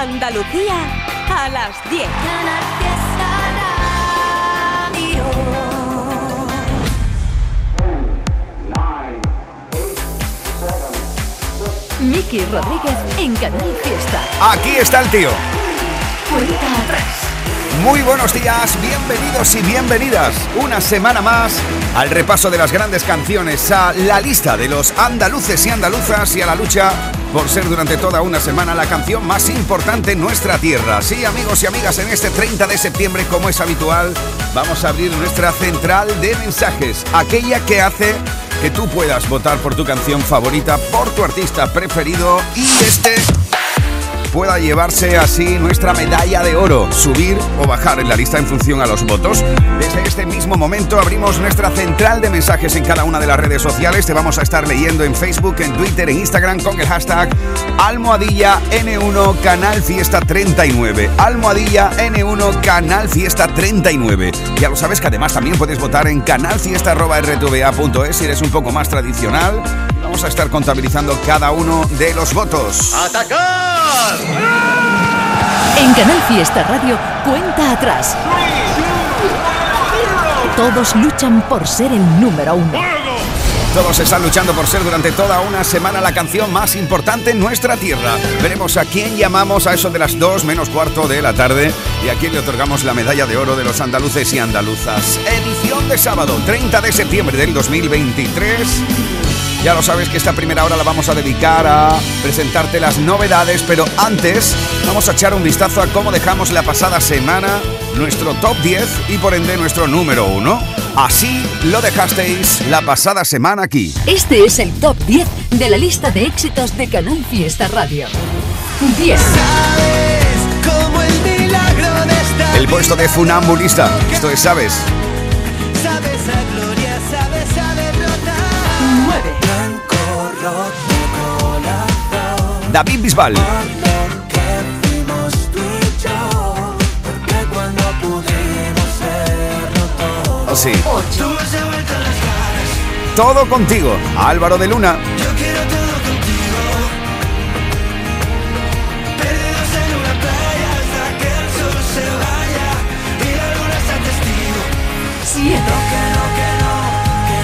Andalucía a las 10. Miki Rodríguez en Canal Fiesta. Aquí está el tío. Cuenta atrás. Muy buenos días, bienvenidos y bienvenidas una semana más al repaso de las grandes canciones, a la lista de los andaluces y andaluzas y a la lucha por ser durante toda una semana la canción más importante en nuestra tierra. Sí, amigos y amigas, en este 30 de septiembre, como es habitual, vamos a abrir nuestra central de mensajes, aquella que hace que tú puedas votar por tu canción favorita, por tu artista preferido y este pueda llevarse así nuestra medalla de oro, subir o bajar en la lista en función a los votos. Desde este mismo momento abrimos nuestra central de mensajes en cada una de las redes sociales. Te vamos a estar leyendo en Facebook, en Twitter, en Instagram con el hashtag almohadilla N1 Canal Fiesta 39. Almohadilla N1 Canal Fiesta 39. Ya lo sabes que además también puedes votar en canalfiesta.rtva.es si eres un poco más tradicional. Vamos a estar contabilizando cada uno de los votos. ¡Atacar! En Canal Fiesta Radio, cuenta atrás. Todos luchan por ser el número uno. Todos están luchando por ser durante toda una semana la canción más importante en nuestra tierra. Veremos a quién llamamos a eso de las 2 menos cuarto de la tarde y a quién le otorgamos la medalla de oro de los andaluces y andaluzas. Edición de sábado, 30 de septiembre del 2023. Ya lo sabes que esta primera hora la vamos a dedicar a presentarte las novedades, pero antes vamos a echar un vistazo a cómo dejamos la pasada semana nuestro top 10 y por ende nuestro número 1. Así lo dejasteis la pasada semana aquí. Este es el top 10 de la lista de éxitos de Canal Fiesta Radio. 10. Como el milagro de estar El puesto de funambulista. Esto es, ¿sabes? Sabes serlo todo Oh, sí. 8. Tú me has devuelto las ganas Todo contigo. Álvaro de Luna.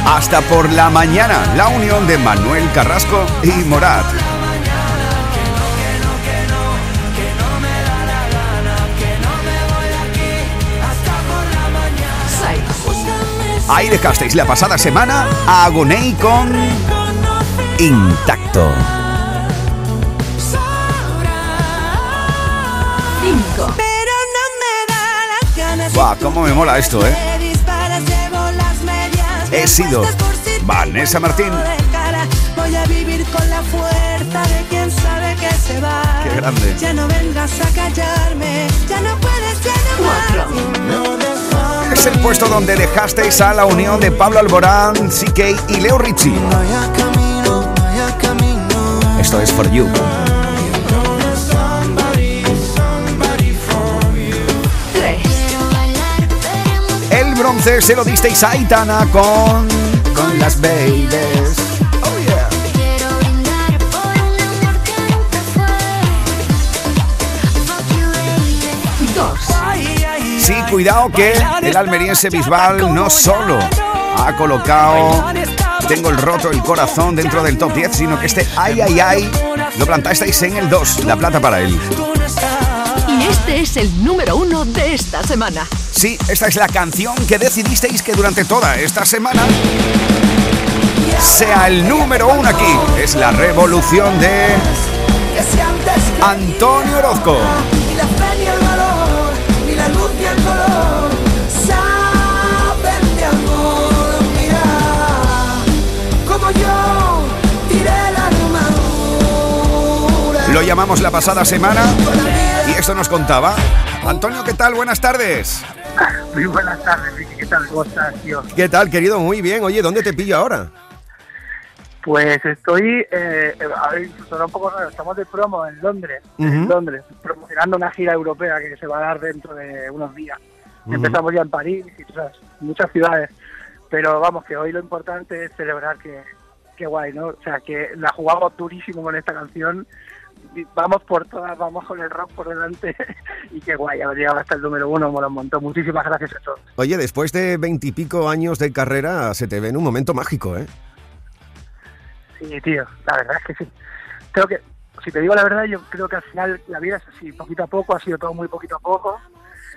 Hasta por la mañana. La unión de Manuel Carrasco y Morat. Ahí dejasteis la pasada semana a Agoney con Intacto. 5. Pero no me da las ganas. Buah, cómo me mola esto, ¿eh? He sido Vanessa Martín. pongo de cara. Voy a vivir con la fuerza de quien sabe que se va. Qué grande. Ya no vengas a callarme. Ya no puedes, ya no 4. más. Es el puesto donde dejasteis a la unión de Pablo Alborán, CK y Leo camino Esto es For You. Bronce se lo disteis a Aitana con. con las babies. Oh yeah. Quiero brindar por un amor que nunca fue. Fuck you, baby. 2. Sí, cuidado que el almeriense Bisbal no solo ha colocado Tengo el roto el corazón dentro del top 10, sino que este ay ay ay lo plantasteis en el 2, la plata para él. Y este es el número 1 de esta semana. Sí, esta es la canción que decidisteis que durante toda esta semana sea el número uno aquí. Es la revolución de Antonio Orozco. Lo llamamos la pasada semana y esto nos contaba. Antonio, ¿qué tal? Buenas tardes. Muy buenas tardes, Vicky. ¿Qué tal? ¿Cómo estás, tío? ¿Qué tal, querido? Muy bien. Oye, ¿dónde te pillo ahora? Pues estoy, eh, a ver, suena un poco raro, estamos de promo en Londres, en. Londres, promocionando una gira europea que se va a dar dentro de unos días. Empezamos ya en París y todas, muchas ciudades, pero vamos, que hoy lo importante es celebrar que, qué guay, ¿no? O sea, que la jugamos durísimo con esta canción. Vamos por todas, vamos con el rock por delante. y qué guay, haber llegado hasta el número uno, me lo montó. Muchísimas gracias a todos. Oye, después de veintipico años de carrera, se te ve en un momento mágico, ¿eh? Sí, tío, la verdad es que sí. Creo que, si te digo la verdad, yo creo que al final la vida es así, poquito a poco, ha sido todo muy poquito a poco.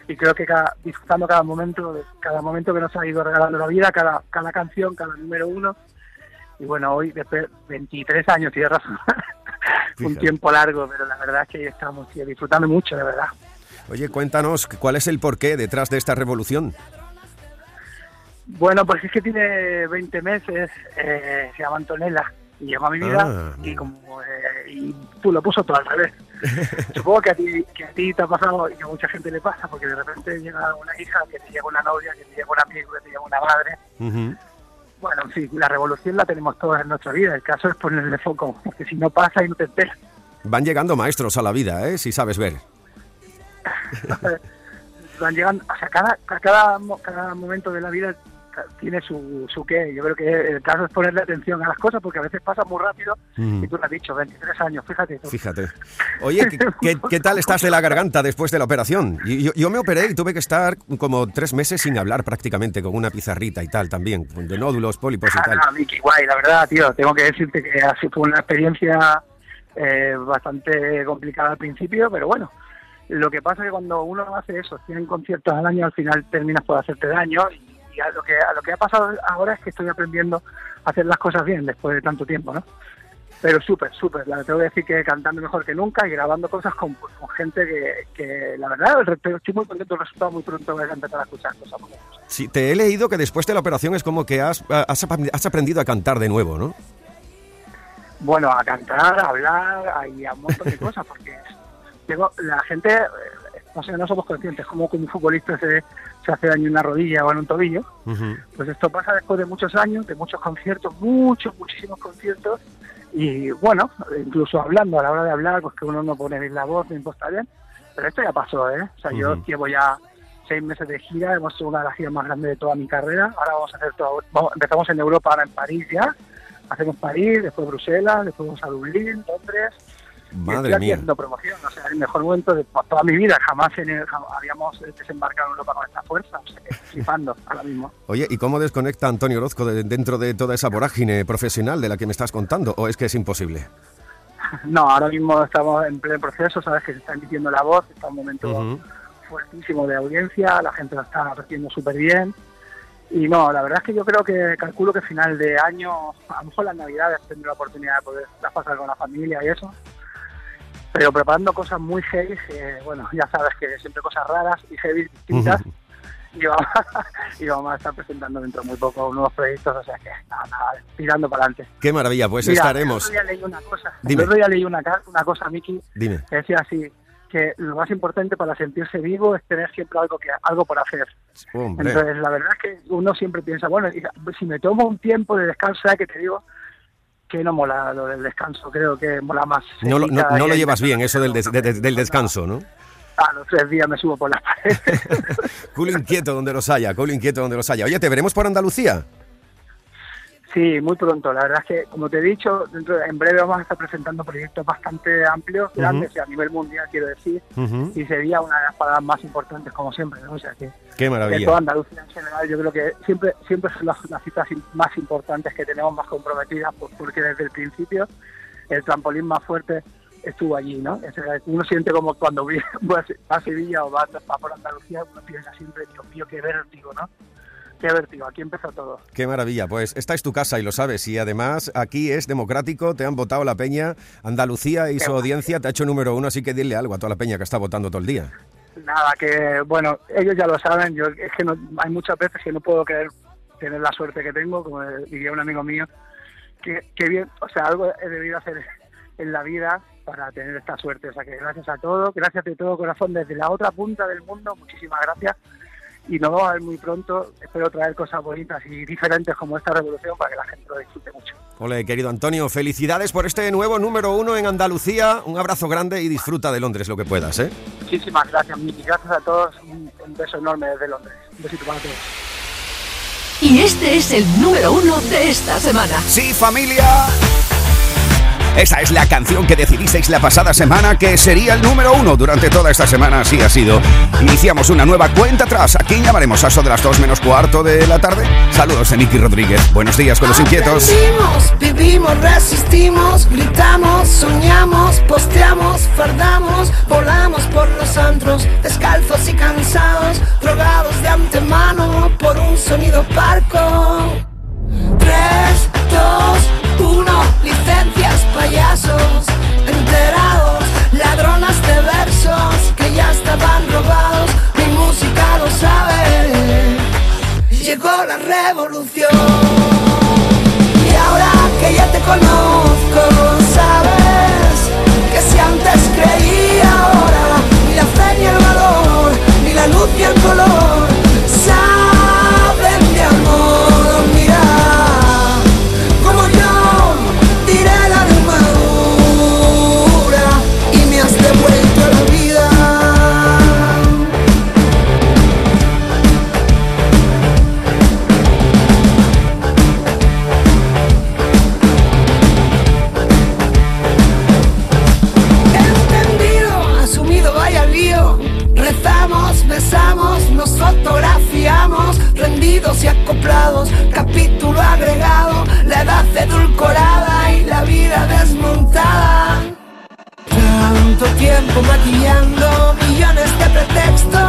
Y creo que cada, disfrutando cada momento, cada momento que nos ha ido regalando la vida, cada, cada canción, cada número uno. Y bueno, hoy, después de 23 años, tienes razón. Un tiempo largo, pero la verdad es que ahí estamos, tío, disfrutando mucho, de verdad. Oye, cuéntanos, ¿cuál es el porqué detrás de esta revolución? Bueno, pues es que tiene 20 meses, eh, se llama Antonella y llegó a mi vida Ah. y como eh, y tú lo puso todo al revés. Supongo que a ti que a ti te ha pasado y que a mucha gente le pasa porque de repente llega una hija, que te llega una novia, que te llega un amigo, que te llega una madre. Bueno, sí, la revolución la tenemos todos en nuestra vida. El caso es ponerle foco, porque si no pasa y no te enteras. Van llegando maestros a la vida, ¿eh? Si sabes ver. van llegando, o sea, cada, cada, cada momento de la vida tiene su, su qué. Yo creo que el caso es ponerle atención a las cosas porque a veces pasa muy rápido Mm. y tú lo has dicho, 23 años, fíjate. tú. Fíjate. Oye, ¿qué, qué, qué tal estás de la garganta después de la operación? Yo, yo me operé y tuve que estar como tres meses sin hablar prácticamente, con una pizarrita y tal también, de nódulos, pólipos y Ah, tal. no, Miki, guay, la verdad, tío, tengo que decirte que ha sido una experiencia eh, bastante complicada al principio, pero bueno, lo que pasa es que cuando uno hace eso, tienen conciertos al año, al final terminas por hacerte daño y, y a, lo que, a lo que ha pasado ahora es que estoy aprendiendo a hacer las cosas bien después de tanto tiempo, ¿no? Pero súper, súper, la tengo que decir que cantando mejor que nunca y grabando cosas con, pues, con gente que, que, la verdad, estoy muy contento del resultado, muy pronto voy a empezar a escuchar cosas. Sí, te he leído que después de la operación es como que has, has, ap- has aprendido a cantar de nuevo, ¿no? bueno, a cantar, a hablar y a un montón de cosas, porque tengo, la gente, eh, no sé, no somos conscientes, como que un futbolista se, se hace daño en una rodilla o en un tobillo, pues esto pasa después de muchos años, de muchos conciertos, muchos, muchísimos conciertos, y bueno, incluso hablando, a la hora de hablar, pues que uno no pone bien la voz, no imposta bien, pero esto ya pasó, ¿eh? O sea, yo llevo ya seis meses de gira, hemos hecho una de las giras más grandes de toda mi carrera, ahora vamos a hacer todo, vamos- empezamos en Europa, ahora en París ya, hacemos París, después Bruselas, después vamos a Dublín, Londres, estoy Madre aquí mía. haciendo promoción, o sea, el mejor momento de pues, toda mi vida, jamás, en el- habíamos desembarcado en Europa con esta fuerza, o sea, flipando ahora mismo. Oye, ¿y cómo desconecta Antonio Orozco de- dentro de toda esa vorágine profesional de la que me estás contando? ¿O es que es imposible? No, ahora mismo estamos en pleno proceso, sabes que se está emitiendo la voz, está un momento fuertísimo de audiencia, la gente lo está recibiendo súper bien. Y no, la verdad es que yo creo que calculo que final de año, a lo mejor las navidades tendré la oportunidad de poder pasar con la familia y eso. Pero preparando cosas muy heavy, que, bueno, ya sabes que siempre cosas raras y heavy distintas. y, vamos, y vamos a estar presentando dentro de muy poco nuevos proyectos, o sea que nada, nada, tirando para adelante. Qué maravilla, pues Mira, estaremos. Otro día leí una cosa, Dime. leí una, una cosa, Miki, Dime. que decía así, que lo más importante para sentirse vivo es tener siempre algo que algo por hacer. Hombre. Entonces, la verdad es que uno siempre piensa, bueno, si me tomo un tiempo de descanso, ¿sabes qué te digo? Que no mola lo del descanso, creo que mola más. No, lo- no, no lo llevas bien, eso del, des- de- de- del descanso, ¿no? A los tres días me subo por la pared. Culo inquieto donde los haya, culo inquieto donde los haya. Oye, ¿te veremos por Andalucía? Sí, muy pronto. La verdad es que, como te he dicho, dentro de- en breve vamos a estar presentando proyectos bastante amplios, grandes, y a nivel mundial, quiero decir, y sería una de las paradas más importantes, como siempre. ¿no? O sea que Qué de toda maravilla. Andalucía en general, yo creo que siempre siempre son las, las citas más importantes que tenemos, más comprometidas, por- porque desde el principio el trampolín más fuerte estuvo allí, ¿no? O sea, uno siente como cuando va a Sevilla o va, va por Andalucía, uno piensa siempre, Dios mío, qué vértigo, ¿no? Qué vértigo, aquí empezó todo. Qué maravilla. Pues esta es tu casa y lo sabes. Y además aquí es democrático, te han votado la peña. Andalucía y Qué su audiencia te ha hecho número uno, así que dile algo a toda la peña que está votando todo el día. Nada, que bueno, ellos ya lo saben, yo es que no, hay muchas veces que no puedo creer tener la suerte que tengo, como diría un amigo mío, que, que bien, o sea, algo he debido hacer en la vida para tener esta suerte, o sea que gracias a todos, gracias de todo corazón desde la otra punta del mundo, muchísimas gracias y nos vamos a ver muy pronto, espero traer cosas bonitas y diferentes como esta revolución para que la gente lo disfrute mucho. Ole, querido Antonio, felicidades por este nuevo número uno en Andalucía. Un abrazo grande y disfruta de Londres lo que puedas, ¿eh? Muchísimas gracias, Miki, gracias a todos, un, un beso enorme desde Londres, un besito para todos. Y este es el número uno de esta semana. Sí, familia. Esa es la canción que decidisteis la pasada semana que sería el número uno durante toda esta semana, así ha sido. Iniciamos una nueva cuenta atrás. ¿A quién llamaremos? ¿A eso de las dos menos cuarto de la tarde? Saludos de Nicky Rodríguez. Buenos días con los inquietos. Aprendimos, vivimos, resistimos, gritamos, soñamos, posteamos, fardamos, volamos por los antros, descalzos y cansados, drogados de antemano por un sonido parco. 3, 2, 1, licencias, payasos, enterados, ladronas de versos que ya estaban robados, mi música lo sabe, llegó la revolución. Y ahora que ya te conozco, sabes que si antes creía ahora, ni la fe ni el valor, ni la luz ni el color, tiempo maquillando millones de pretextos.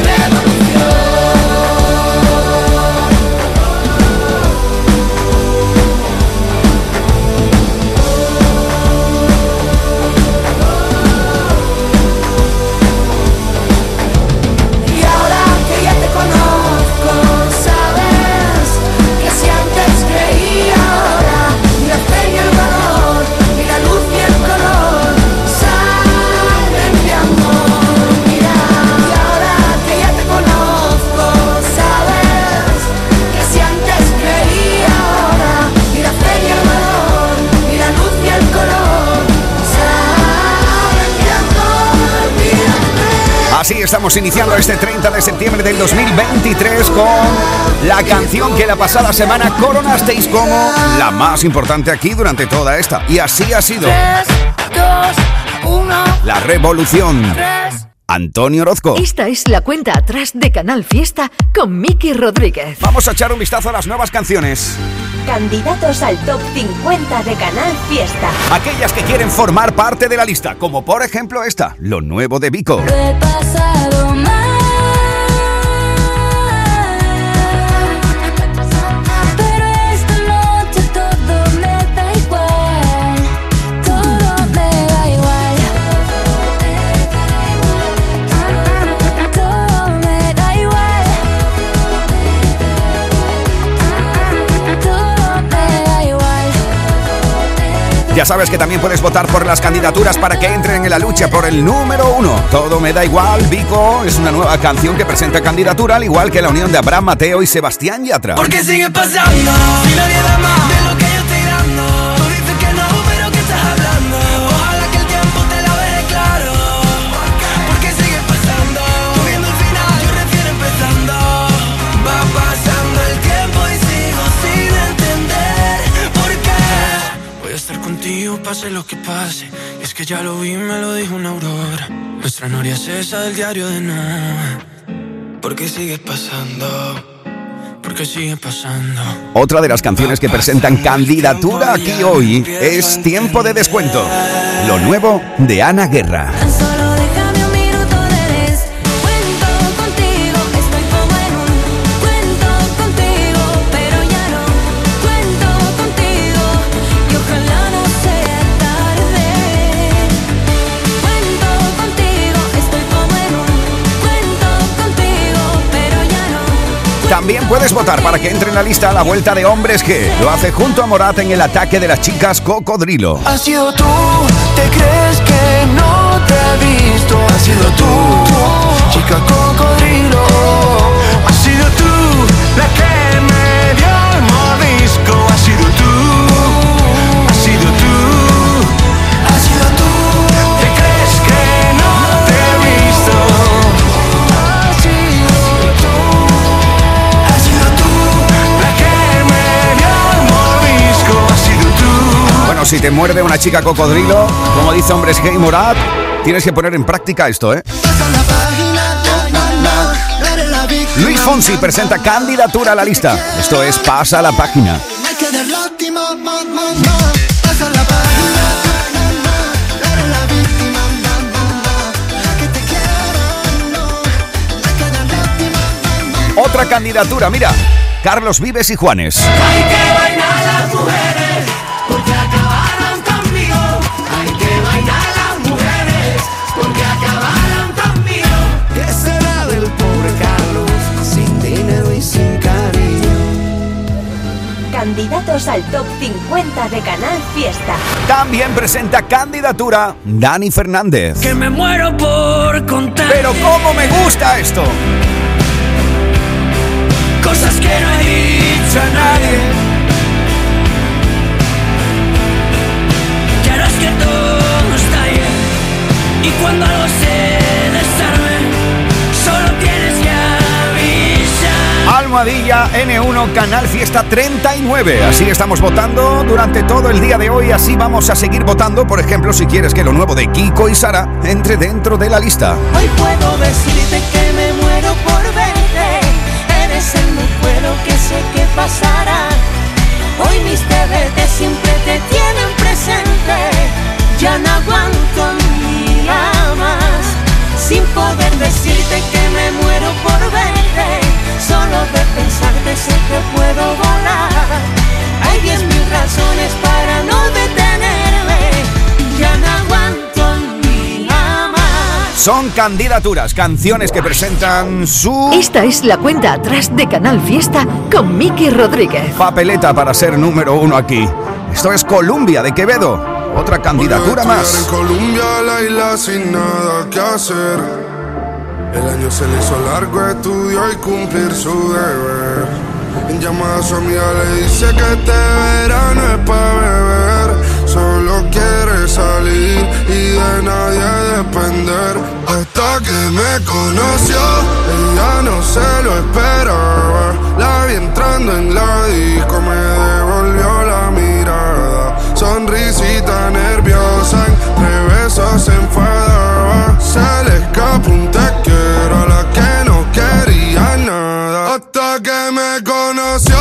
Estamos iniciando este 30 de septiembre del 2023 con la canción que la pasada semana coronasteis como la más importante aquí durante toda esta. Y así ha sido. 3, 2, 1, La revolución. 3. Antonio Orozco. Esta es la cuenta atrás de Canal Fiesta con Miki Rodríguez. Vamos a echar un vistazo a las nuevas canciones. Candidatos al top 50 de Canal Fiesta. Aquellas que quieren formar parte de la lista, como por ejemplo esta, lo nuevo de Vico. he pasado Ya sabes que también puedes votar por las candidaturas para que entren en la lucha por el número uno. Todo me da igual, Vico es una nueva canción que presenta candidatura, al igual que la unión de Abraham Mateo y Sebastián Yatra. Porque sigue pasando Si nadie da más pase lo que pase Y es que ya lo vi, me lo dijo una aurora Nuestra noria es esa del diario de no Porque sigue pasando Porque sigue pasando Otra de las canciones que presentan candidatura aquí hoy es Tiempo de Descuento. Lo nuevo de Ana Guerra. Puedes votar para que entre en la lista a la vuelta de hombres que lo hace junto a Morat en el ataque de las chicas Cocodrilo. Sido tú, te crees que no te visto. Sido tú, chica cocodrilo. Si te muerde una chica cocodrilo, como dice Hombres G y Morat, tienes que poner en práctica esto, ¿eh? Luis Fonsi presenta candidatura a la lista. Esto es Pasa la página. Otra candidatura, mira. Carlos Vives y Juanes. Hay que bailar las mujeres, Candidatos al top 50 de Canal Fiesta. También presenta candidatura Dani Fernández. Que me muero por contar. Pero cómo me gusta esto. cosas que no he dicho a nadie. Que harás que todo está bien. Y cuando algo se Almohadilla N1 Canal Fiesta 39. Así estamos votando durante todo el día de hoy. Así vamos a seguir votando. Por ejemplo, si quieres que lo nuevo de Kiko y Sara entre dentro de la lista. Hoy puedo decirte que me muero por verte. Eres el recuerdo que sé que pasará. Hoy mis TVT siempre te tienen presente. Ya no aguanto día más. Sin poder decirte que me muero por verte. Solo de pensarte sé que puedo volar. Hay diez mil razones para no detenerme. Ya no aguanto día más. Son candidaturas, canciones que presentan su Esta es la cuenta atrás de Canal Fiesta con Miki Rodríguez. papeleta para ser número uno aquí. Esto es Columbia de Quevedo. Otra candidatura En más. Colombia, la isla sin nada que hacer. El año se le hizo largo, estudió y cumplir su deber. En llamada a su amiga le dice que este verano es para beber. Solo quiere salir y de nadie depender. Hasta que me conoció, ella no se lo esperaba. La vi entrando en la disco, me devolvió la mirada. Sonrisita nerviosa, entre besos se enfadaba. Se le escapó un Hasta que me conoció,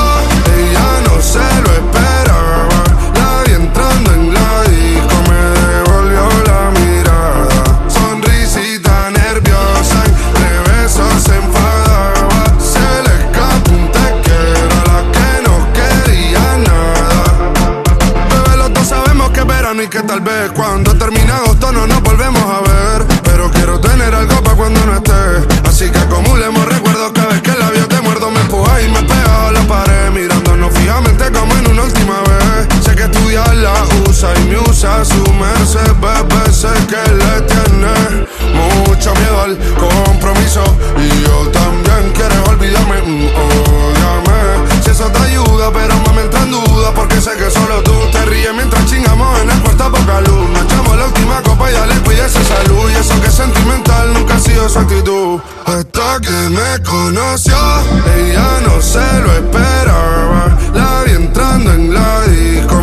ella no se lo esperaba. La vi entrando en la disco, me devolvió la mirada. Sonrisita nerviosa, entre besos se enfadaba. Se le escapó un te quiero a la que no quería nada. Bebé, los dos sabemos que es verano y que tal vez cuando termine agosto no nos volvemos a ver. Pero quiero tener algo para cuando no esté. Así que acumulemos recuerdos cada vez que el labio te y me pega a la pared. Mirándonos fijamente como en una última vez. Sé que estudiar la usa y me usa su merced. Bebé, sé que le tiene mucho miedo al compromiso. Y yo también quieres olvidarme. mm, ódiame. Eso te ayuda, pero me entra en duda. Porque sé que solo tú te ríes mientras chingamos en el cuarto poca luz. Nos echamos la última copa y ya le cuídese salud. Y eso que es sentimental nunca ha sido su actitud. Hasta que me conoció, ella no se lo esperaba. La entrando en la disco,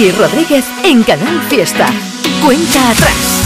Miki Rodríguez en Canal Fiesta. Cuenta atrás.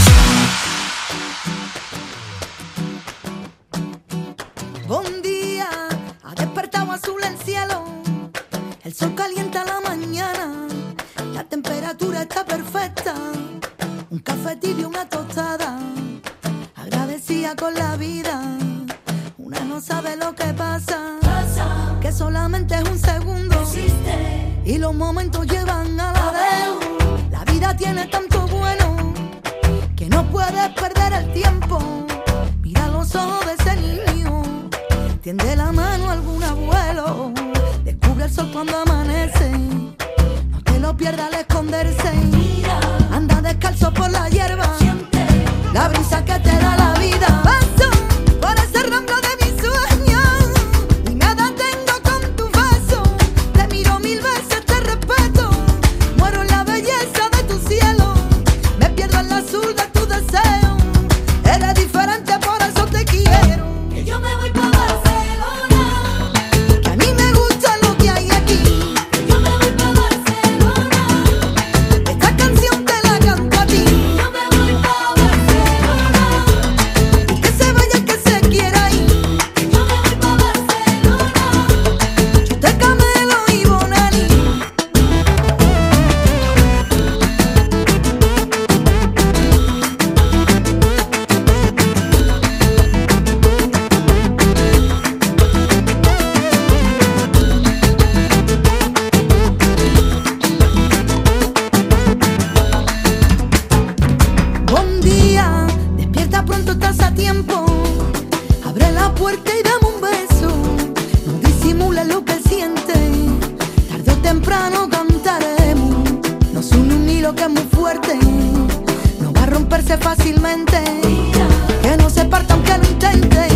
Que no se parta aunque lo intente.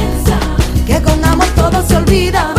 Que con amor todo se olvida.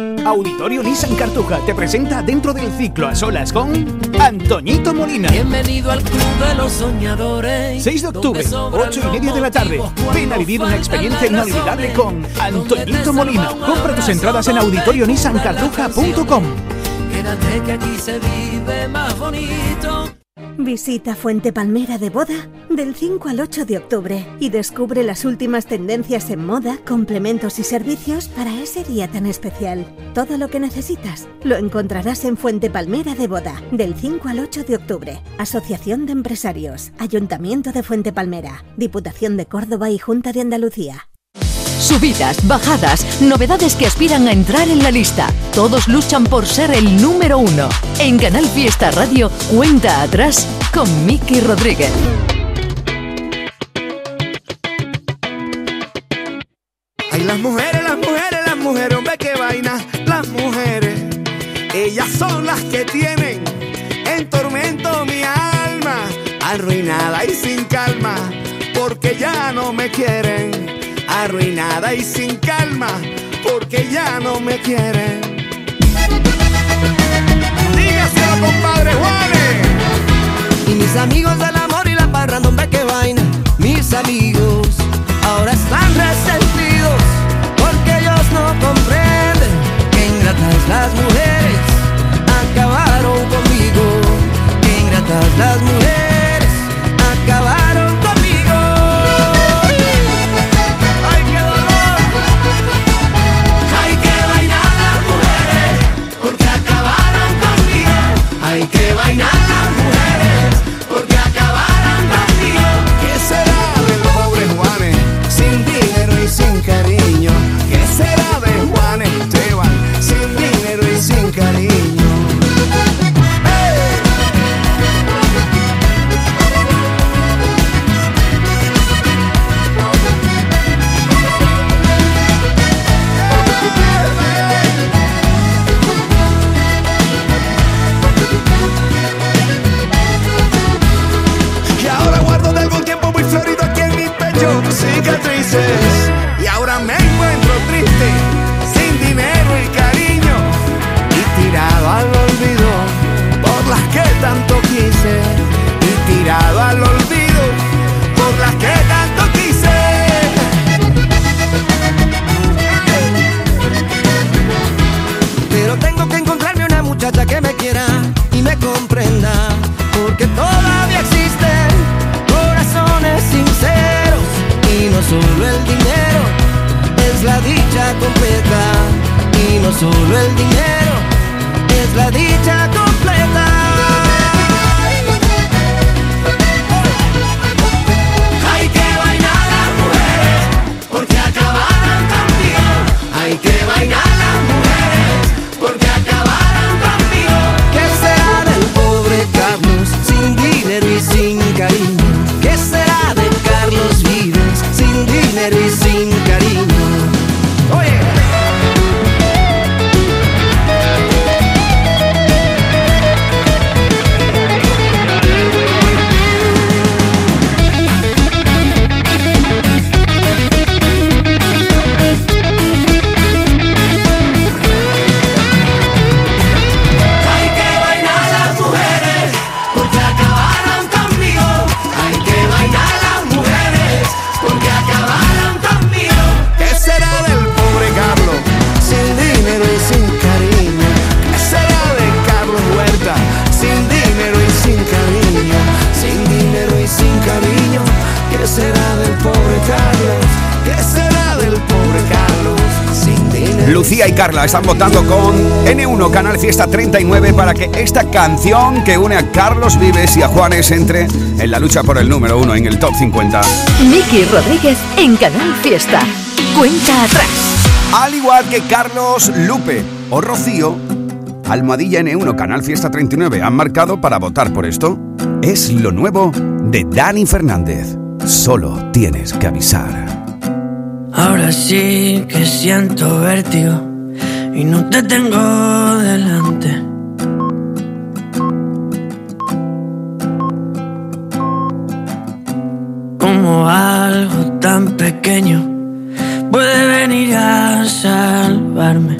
Auditorio Nissan Cartuja te presenta dentro del ciclo a solas con Antoñito Molina. Bienvenido al club de los soñadores. 6 de octubre, 8 y media de la tarde. Ven a vivir una experiencia inolvidable con Antoñito Molina. Compra tus entradas en auditorionissancartuja.com. Quédate que aquí se vive más bonito. Visita Fuente Palmera de Boda del 5 al 8 de octubre y descubre las últimas tendencias en moda, complementos y servicios para ese día tan especial. Todo lo que necesitas lo encontrarás en Fuente Palmera de Boda del 5 al 8 de octubre. Asociación de Empresarios, Ayuntamiento de Fuente Palmera, Diputación de Córdoba y Junta de Andalucía. Subidas, bajadas, novedades que aspiran a entrar en la lista. Todos luchan por ser el número uno. En Canal Fiesta Radio, cuenta atrás con Miki Rodríguez. Ay, las mujeres, las mujeres, las mujeres, hombre, qué vaina. Las mujeres, ellas son las que tienen en tormento mi alma, arruinada y sin calma, porque ya no me quieren. Arruinada y sin calma, porque ya no me quieren. Dígaselo, compadre Juanes. Y mis amigos del amor y la parranda, hombre, qué vaina. Mis amigos ahora están resentidos porque ellos no comprenden que ingratas las mujeres acabaron conmigo. Que ingratas las mujeres acabaron Hay que completa. Y no solo el dinero es la dicha completa. Y Carla están votando con N1 Canal Fiesta 39 para que esta canción que une a Carlos Vives y a Juanes entre en la lucha por el número uno en el top 50. Miki Rodríguez en Canal Fiesta. Cuenta atrás. Al igual que Carlos Lupe o Rocío, Almohadilla N1 Canal Fiesta 39 han marcado para votar por esto. Es lo nuevo de Dani Fernández. Solo tienes que avisar. Ahora sí que siento vértigo y no te tengo delante. Como algo tan pequeño puede venir a salvarme.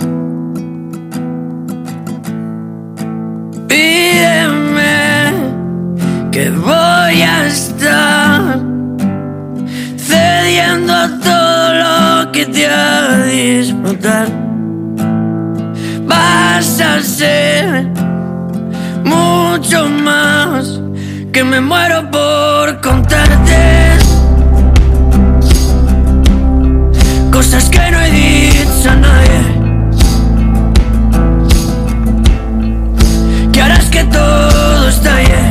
Pídeme que voy a estar cediendo a todo lo que te haga disfrutar. Vas a ser mucho más que me muero por contarte cosas que no he dicho a nadie. Que harás que todo estalle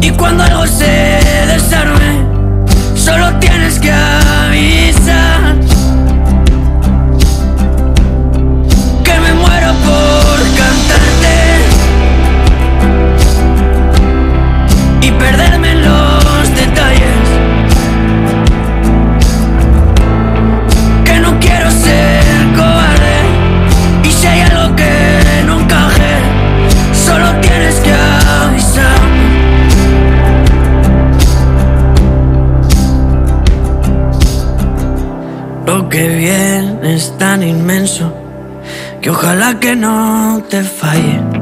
y cuando algo se desarme, solo tienes que es tan inmenso que ojalá que no te falle.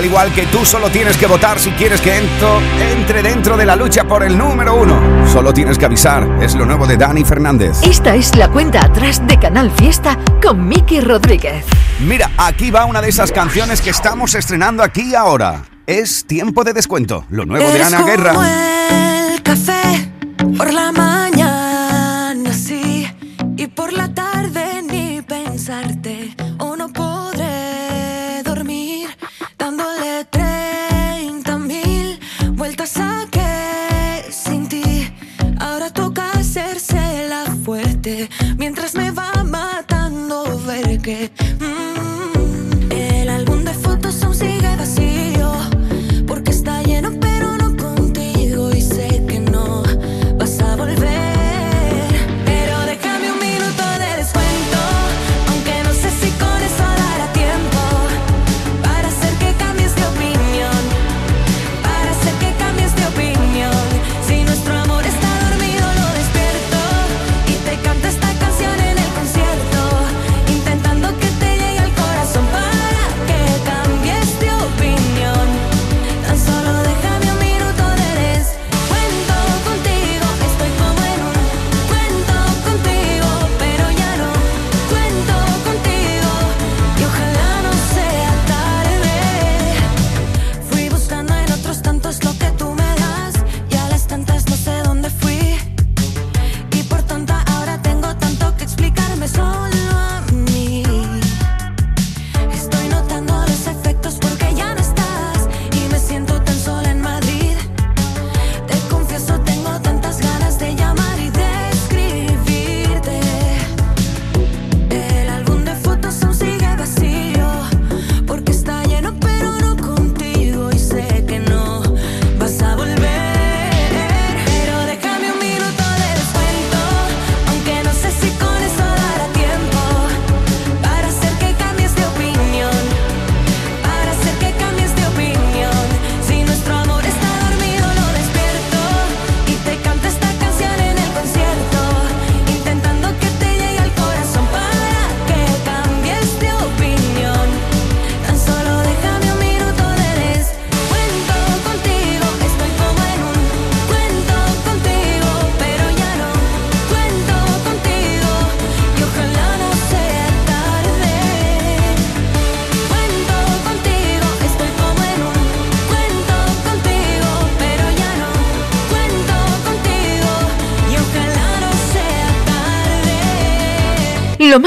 Al igual que tú solo tienes que votar si quieres que entro, entre dentro de la lucha por el número uno. Solo tienes que avisar. Es lo nuevo de Dani Fernández. Esta es la cuenta atrás de Canal Fiesta con Miki Rodríguez. Mira, aquí va una de esas canciones que estamos estrenando aquí ahora. Es tiempo de descuento. Lo nuevo de Ana Guerra. el café mientras me va matando ver que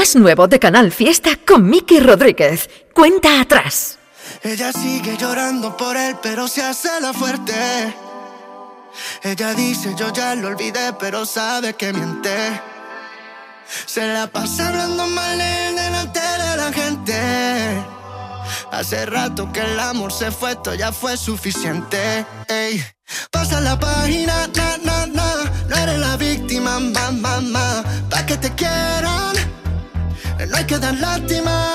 más nuevo de Canal Fiesta con Miki Rodríguez. Cuenta atrás. Ella sigue llorando por él, pero se hace la fuerte. Ella dice yo ya lo olvidé, pero sabe que miente. Se la pasa hablando mal él delante de la gente. Hace rato que el amor se fue, esto ya fue suficiente. Ey. Pasa la página, na, na, na. No eres la víctima, ma, ma, ma. Pa' que te quieran, no hay que dar lástima.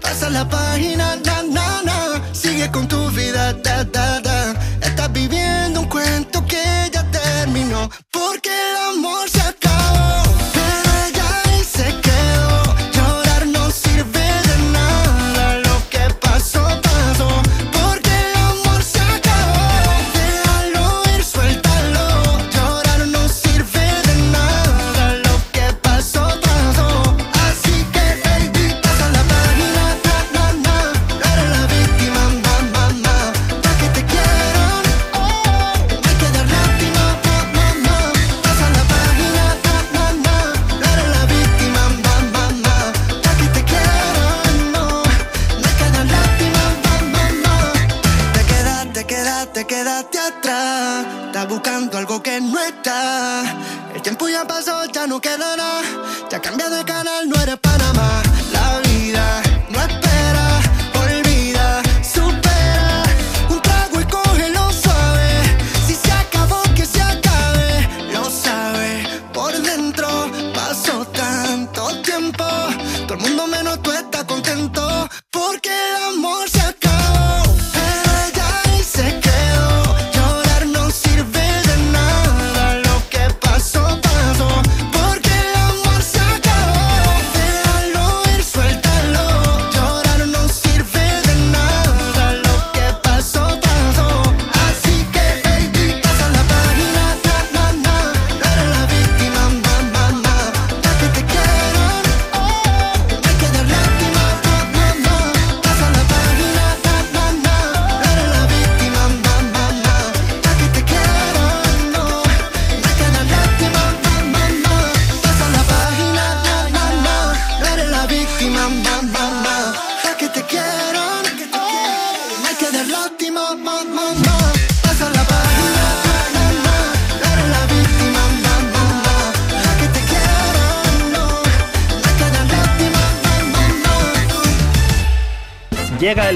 Pasa la página, na, na, na. Sigue con tu vida, da, da, da. Estás viviendo un cuento que ya terminó. Porque el amor se El tiempo ya pasó, ya no queda nada. Ya cambia de canal, no eres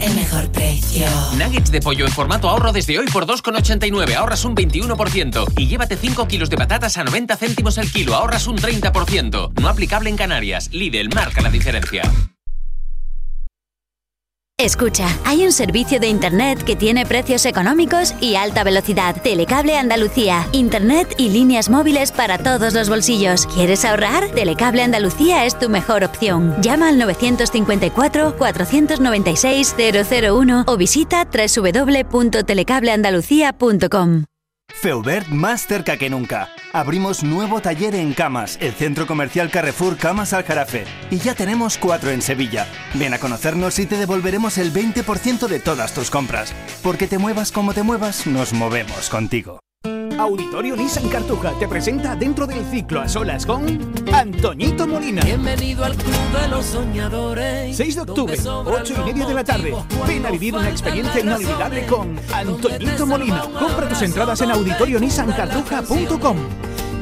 el mejor precio. Nuggets de pollo en formato ahorro desde hoy por 2,89, ahorras un 21%. Y llévate 5 kilos de patatas a 90 céntimos el kilo, ahorras un 30%. No aplicable en Canarias. Lidl marca la diferencia. Escucha, hay un servicio de Internet que tiene precios económicos y alta velocidad. Telecable Andalucía. Internet y líneas móviles para todos los bolsillos. ¿Quieres ahorrar? Telecable Andalucía es tu mejor opción. Llama al 954-496-001 o visita www.telecableandalucía.com. Feubert más cerca que nunca. Abrimos nuevo taller en Camas, el centro comercial Carrefour Camas Aljarafe. Y ya tenemos cuatro en Sevilla. Ven a conocernos y te devolveremos el 20% de todas tus compras. Porque te muevas como te muevas, nos movemos contigo. Auditorio Nissan Cartuja te presenta dentro del ciclo a solas con Antoñito Molina. Bienvenido al club de los soñadores. 6 de octubre, 8 y media de la tarde. Ven a vivir una experiencia inolvidable con Antoñito Molina. Compra tus entradas en auditorionissancartuja.com.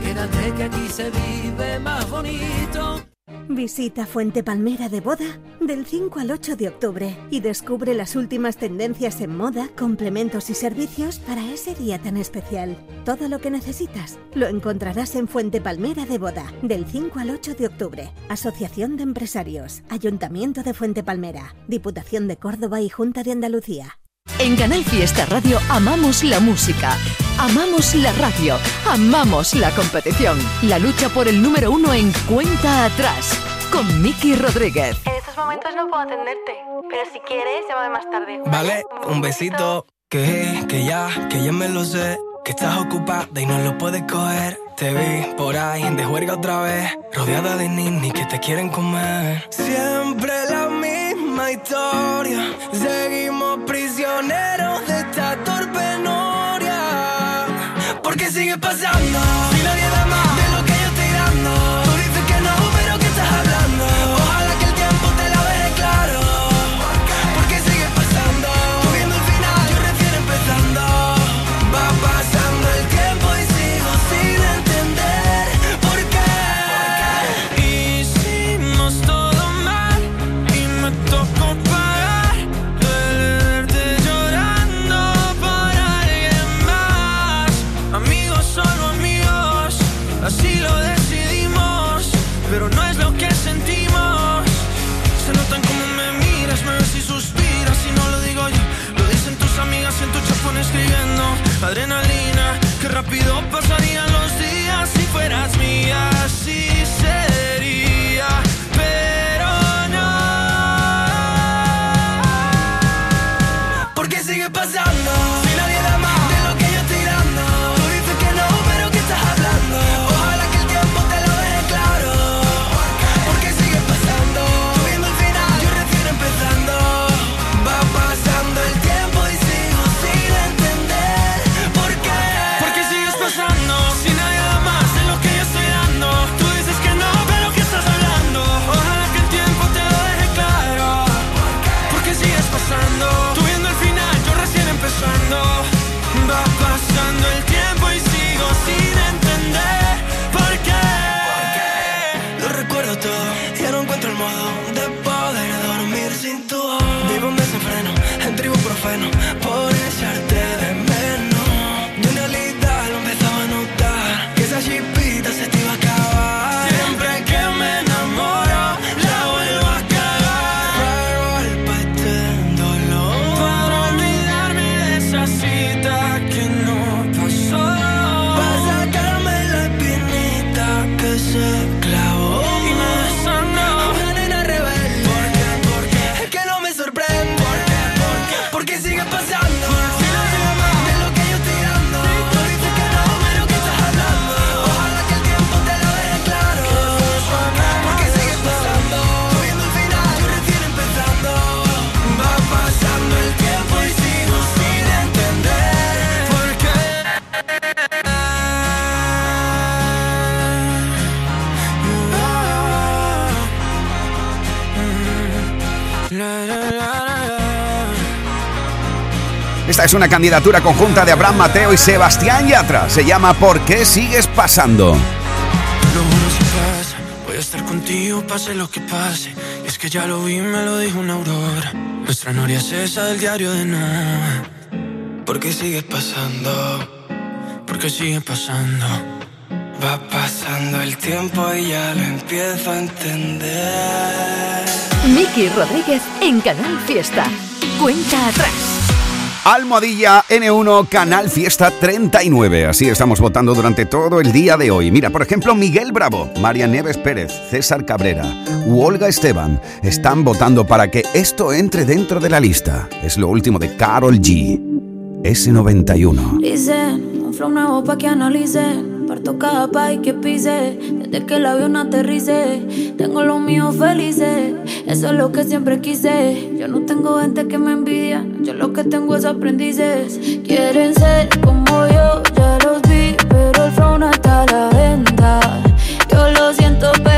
Quédate que aquí se vive más bonito. Visita Fuente Palmera de Boda del 5 al 8 de octubre y descubre las últimas tendencias en moda, complementos y servicios para ese día tan especial. Todo lo que necesitas lo encontrarás en Fuente Palmera de Boda del 5 al 8 de octubre. Asociación de Empresarios, Ayuntamiento de Fuente Palmera, Diputación de Córdoba y Junta de Andalucía. En Canal Fiesta Radio amamos la música, amamos la radio, amamos la competición. La lucha por el número uno en cuenta atrás con Miki Rodríguez. En estos momentos no puedo atenderte, pero si quieres, llámame más tarde. Vale, un besito. Que, que ya, que ya me lo sé. Que estás ocupada y no lo puedes coger. Te vi por ahí de juerga otra vez. Rodeada de ninis que te quieren comer. Siempre la misma historia. Seguimos prisioneros de Porque sigue pasando. Si nadie da más de lo que es una candidatura conjunta de Abraham Mateo y Sebastián Yatra. Se llama ¿Por qué sigues pasando? Voy a estar contigo pase lo que pase. Y es que ya lo vi, me lo dijo una aurora. Nuestra noria es esa del diario de nada. ¿Por qué sigues pasando? ¿Por qué sigue pasando? Va pasando el tiempo y ya lo empiezo a entender. Miki Rodríguez en Canal Fiesta. Cuenta atrás. Almohadilla N1 Canal Fiesta 39. Así estamos votando durante todo el día de hoy. Mira, por ejemplo, Miguel Bravo, María Neves Pérez, César Cabrera u Olga Esteban están votando para que esto entre dentro de la lista. Es lo último de Carol G. S91. Dicen, un flow nuevo que analicen. Parto cada país que pise. Desde que el avión aterrice. Tengo los míos felices. Eso es lo que siempre quise. Yo no tengo gente que me envidia. Yo lo que tengo es aprendices. Quieren ser como yo, ya los vi. Pero el flow está a la venta. Yo lo siento, pero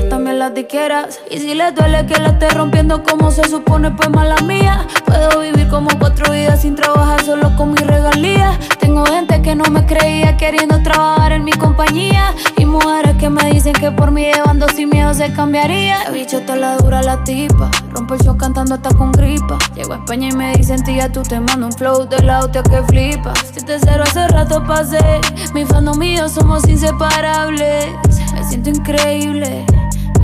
También las diqueras. Y si les duele que la esté rompiendo como se supone, pues mala mía. Puedo vivir como cuatro vidas sin trabajar solo con mis regalías. Tengo gente que no me creía queriendo trabajar en mi compañía. Y mujeres que me dicen que por mí llevando sin miedo se cambiaría. La bicho la dura la tipa. Rompo el show cantando hasta con gripa. Llego a España y me dicen, tía, tú te mando un flow del auto que flipa. Si te cero hace rato pasé. Mi fandom mío somos inseparables. Me siento increíble.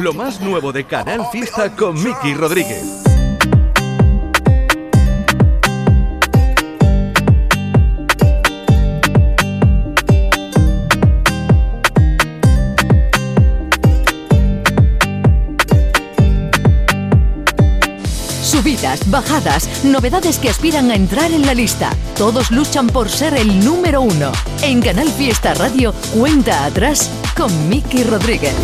Lo más nuevo de Canal Fiesta con Miki Rodríguez. Subidas, bajadas, novedades que aspiran a entrar en la lista. Todos luchan por ser el número uno. En Canal Fiesta Radio, cuenta atrás con Miki Rodríguez.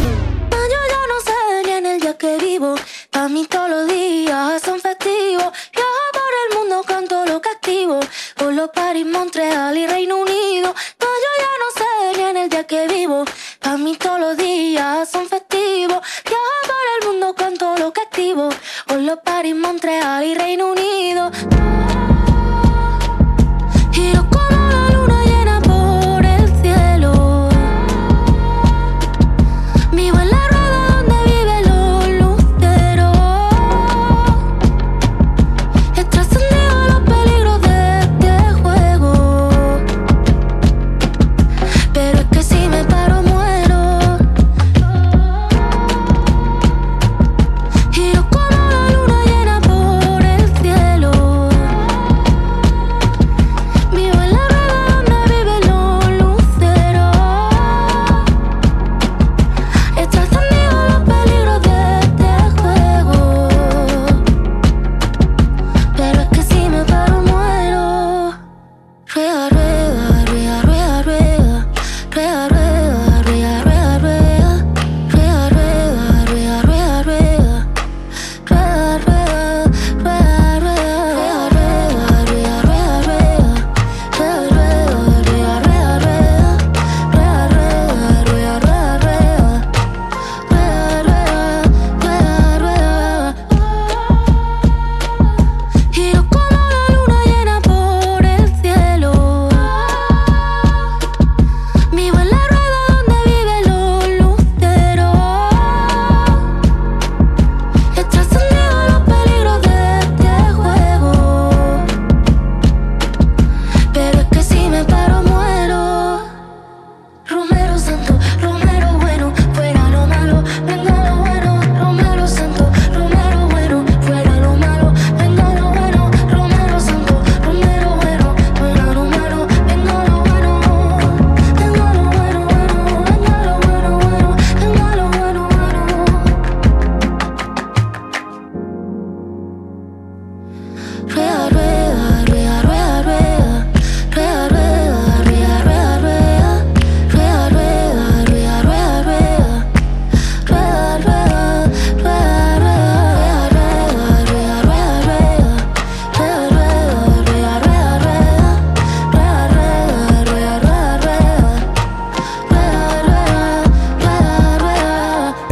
Que vivo. Pa' mí todos los días son festivos. Viajo por el mundo con todo lo que activo. Por los París, Montreal y Reino Unido. Pa' yo ya no sé ni en el día que vivo. Pa' mí todos los días son festivos. Viajo por el mundo con todo lo que activo. Por los París, Montreal y Reino Unido.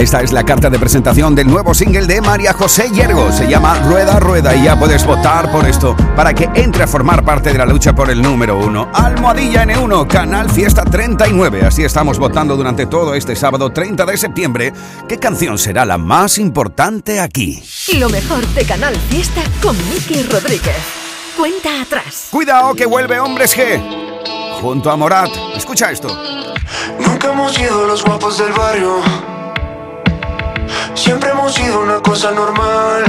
Esta es la carta de presentación del nuevo single de María José Yergo. Se llama Rueda Rueda y ya puedes votar por esto para que entre a formar parte de la lucha por el número uno. Almohadilla N1, Canal Fiesta 39. Así estamos votando durante todo este sábado 30 de septiembre. ¿Qué canción será la más importante aquí? Lo mejor de Canal Fiesta con Miki Rodríguez. Cuenta atrás. Cuidado que vuelve Hombres G. Junto a Morat. Escucha esto. Nunca hemos sido los guapos del barrio. Siempre hemos sido una cosa normal.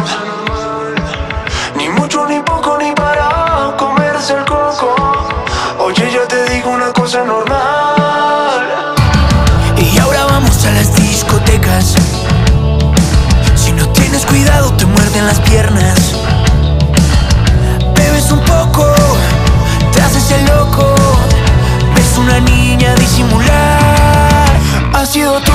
Ni mucho, ni poco, ni para comerse el coco. Oye, ya te digo una cosa normal. Y ahora vamos a las discotecas. Si no tienes cuidado, te muerden las piernas. Bebes un poco, te haces el loco. Ves una niña disimular. Ha sido tú,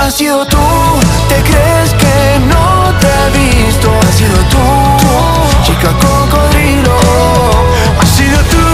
Ha sido tú, te crees que no te ha visto. Ha sido tú, chica cocodrilo. Ha sido tú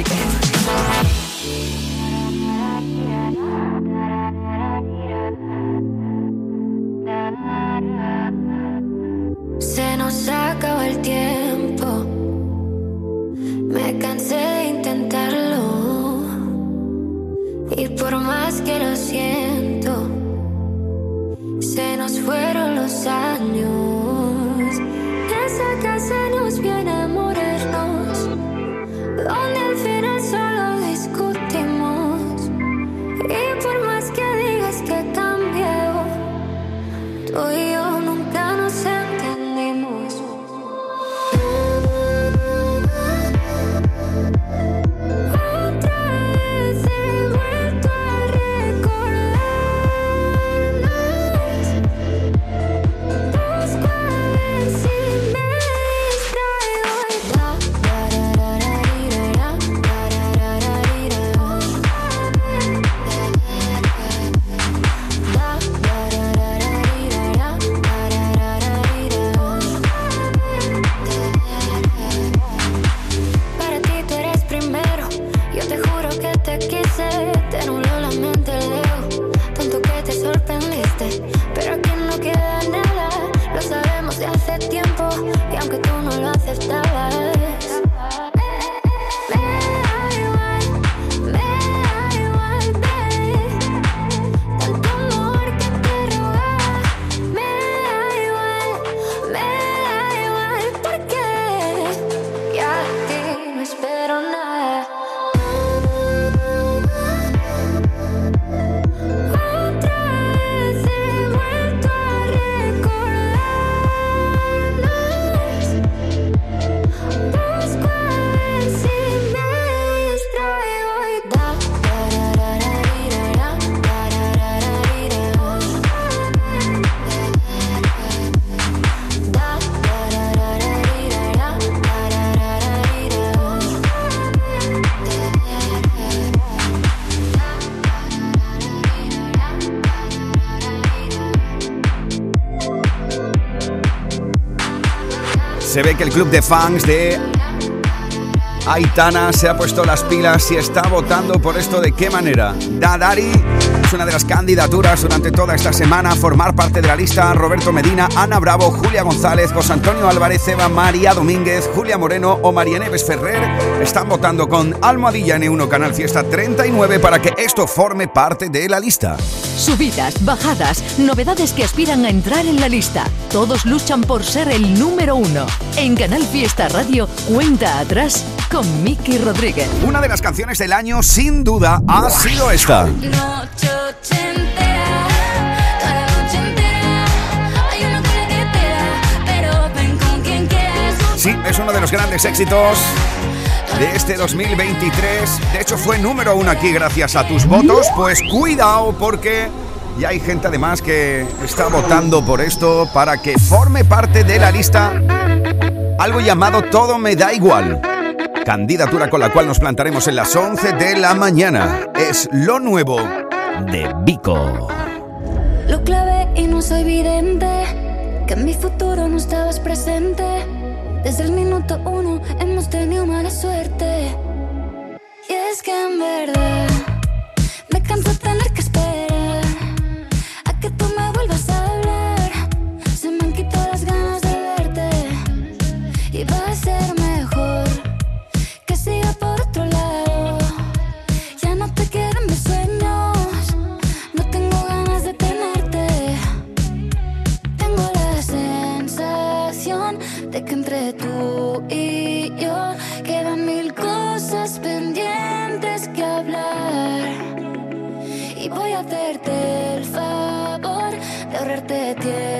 Miki Se ve que el club de fans de Aitana se ha puesto las pilas y está votando por esto de qué manera. Dadari es una de las candidaturas durante toda esta semana a formar parte de la lista. Roberto Medina, Ana Bravo, Julia González, José Antonio Álvarez, Eva María Domínguez, Julia Moreno o María Neves Ferrer están votando con Almohadilla N1 Canal Fiesta 39 para que esto forme parte de la lista. Subidas, bajadas, novedades que aspiran a entrar en la lista. Todos luchan por ser el número uno. En Canal Fiesta Radio, cuenta atrás con Miki Rodríguez. Una de las canciones del año, sin duda, ha sido esta. Sí, es uno de los grandes éxitos de este 2023. De hecho, fue número uno aquí gracias a tus votos. Pues cuidado porque ya hay gente además que está votando por esto para que forme parte de la lista algo llamado Todo me da igual. Candidatura con la cual nos plantaremos en las 11 de la mañana. Es lo nuevo de Vico. Lo clave y no soy vidente, que en mi futuro no estabas presente. Desde el minuto uno hemos tenido mala suerte. Y es que en verdad de ahorrarte